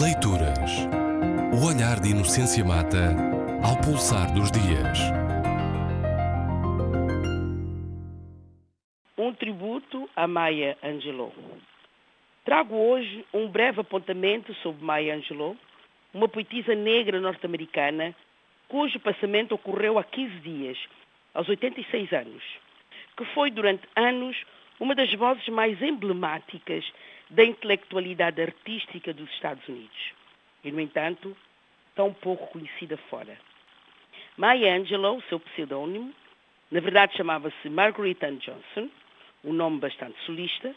Leituras. O olhar de Inocência Mata ao pulsar dos dias. Um tributo a Maya Angelou. Trago hoje um breve apontamento sobre Maya Angelou, uma poetisa negra norte-americana cujo passamento ocorreu há 15 dias, aos 86 anos, que foi durante anos uma das vozes mais emblemáticas da intelectualidade artística dos Estados Unidos. E, no entanto, tão pouco conhecida fora. Maya Angelou, seu pseudônimo, na verdade chamava-se Margaret Ann Johnson, um nome bastante solista,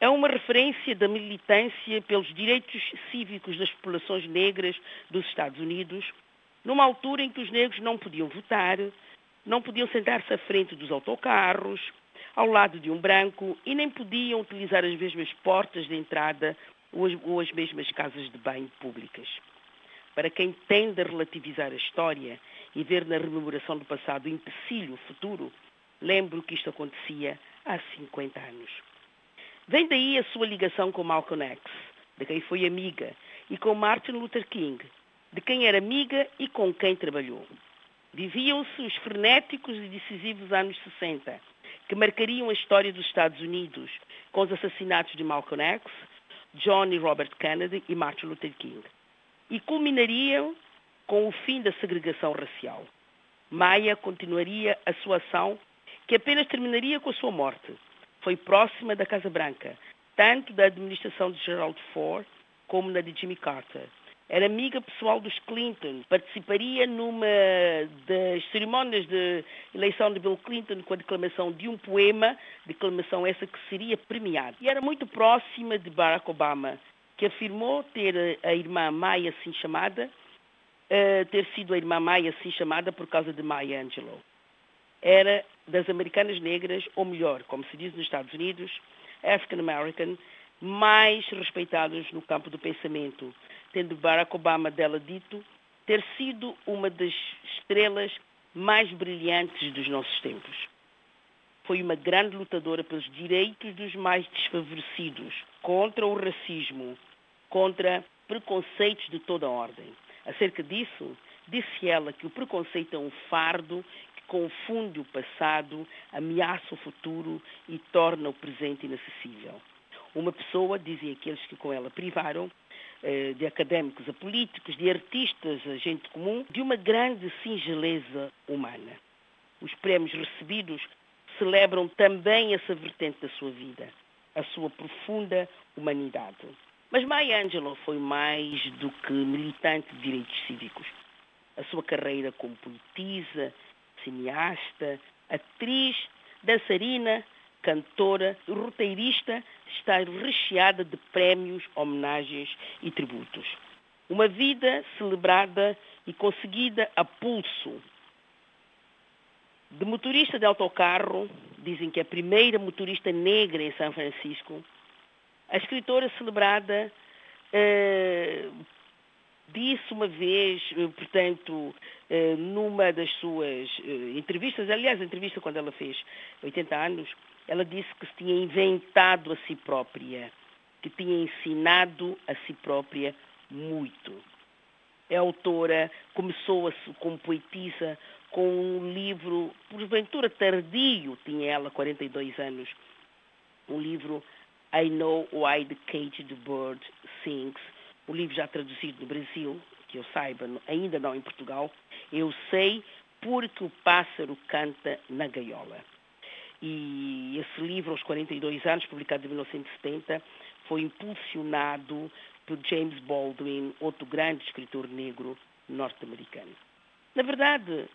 é uma referência da militância pelos direitos cívicos das populações negras dos Estados Unidos, numa altura em que os negros não podiam votar, não podiam sentar-se à frente dos autocarros, ao lado de um branco e nem podiam utilizar as mesmas portas de entrada ou as, mesmas casas de banho públicas. Para quem tende a relativizar a história e ver na rememoração do passado o empecilho futuro, lembro que isto acontecia há 50 anos. Vem daí a sua ligação com Malcolm X, de quem foi amiga, e com Martin Luther King, de quem era amiga e com quem trabalhou. Viviam-se os frenéticos e decisivos anos 60, que marcariam a história dos Estados Unidos, com os assassinatos de Malcolm X, John e Robert Kennedy e Martin Luther King. E culminariam com o fim da segregação racial. Maia continuaria a sua ação, que apenas terminaria com a sua morte. Foi próxima da Casa Branca, tanto da administração de Gerald Ford como na de Jimmy Carter era amiga pessoal dos Clinton, participaria numa das cerimónias de eleição de Bill Clinton com a declamação de um poema, declamação essa que seria premiada. E era muito próxima de Barack Obama, que afirmou ter a irmã Maya assim chamada, uh, ter sido a irmã Maya assim chamada por causa de Maya Angelou. Era das americanas negras, ou melhor, como se diz nos Estados Unidos, African American, mais respeitados no campo do pensamento, tendo Barack Obama dela dito ter sido uma das estrelas mais brilhantes dos nossos tempos. Foi uma grande lutadora pelos direitos dos mais desfavorecidos, contra o racismo, contra preconceitos de toda a ordem. Acerca disso, disse ela que o preconceito é um fardo que confunde o passado, ameaça o futuro e torna o presente inacessível. Uma pessoa, dizem aqueles que com ela privaram, de académicos a políticos, de artistas a gente comum, de uma grande singeleza humana. Os prémios recebidos celebram também essa vertente da sua vida, a sua profunda humanidade. Mas Maya Angelou foi mais do que militante de direitos cívicos. A sua carreira como poetisa, cineasta, atriz, dançarina, cantora, roteirista, está recheada de prémios, homenagens e tributos. Uma vida celebrada e conseguida a pulso. De motorista de autocarro, dizem que é a primeira motorista negra em São Francisco, a escritora celebrada eh, disse uma vez, eh, portanto, eh, numa das suas eh, entrevistas, aliás, a entrevista quando ela fez 80 anos, ela disse que se tinha inventado a si própria, que tinha ensinado a si própria muito. É autora, começou como poetisa com um livro, porventura tardio, tinha ela 42 anos, um livro I Know Why the Caged Bird Sings, um livro já traduzido no Brasil, que eu saiba, ainda não em Portugal. Eu sei porque o pássaro canta na gaiola. E esse livro, aos 42 anos, publicado em 1970, foi impulsionado por James Baldwin, outro grande escritor negro norte-americano. Na verdade,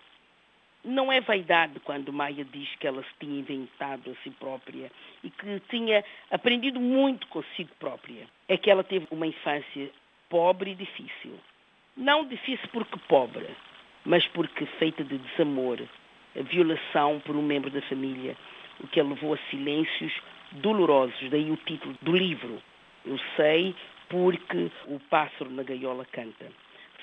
não é vaidade quando Maia diz que ela se tinha inventado a si própria e que tinha aprendido muito consigo própria. É que ela teve uma infância pobre e difícil. Não difícil porque pobre, mas porque feita de desamor, violação por um membro da família, o que a levou a silêncios dolorosos, daí o título do livro. Eu sei porque o pássaro na gaiola canta.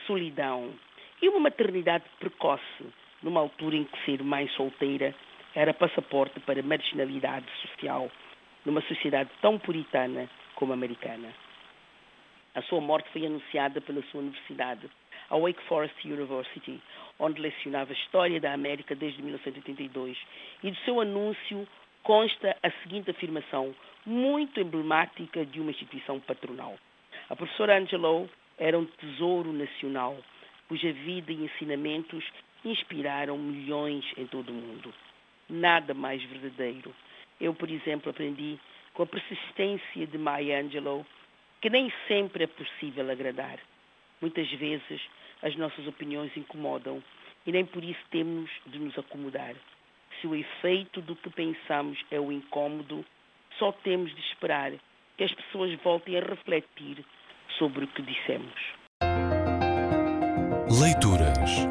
Solidão e uma maternidade precoce, numa altura em que ser mãe solteira era passaporte para marginalidade social, numa sociedade tão puritana como americana. A sua morte foi anunciada pela sua universidade, a Wake Forest University, onde lecionava História da América desde 1982. E do seu anúncio consta a seguinte afirmação, muito emblemática de uma instituição patronal. A professora Angelo era um tesouro nacional, cuja vida e ensinamentos inspiraram milhões em todo o mundo. Nada mais verdadeiro. Eu, por exemplo, aprendi com a persistência de Maya Angelou que nem sempre é possível agradar. Muitas vezes as nossas opiniões incomodam e nem por isso temos de nos acomodar. Se o efeito do que pensamos é o incômodo, só temos de esperar que as pessoas voltem a refletir sobre o que dissemos. Leituras.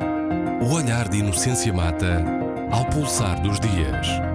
O olhar de Inocência Mata ao pulsar dos dias.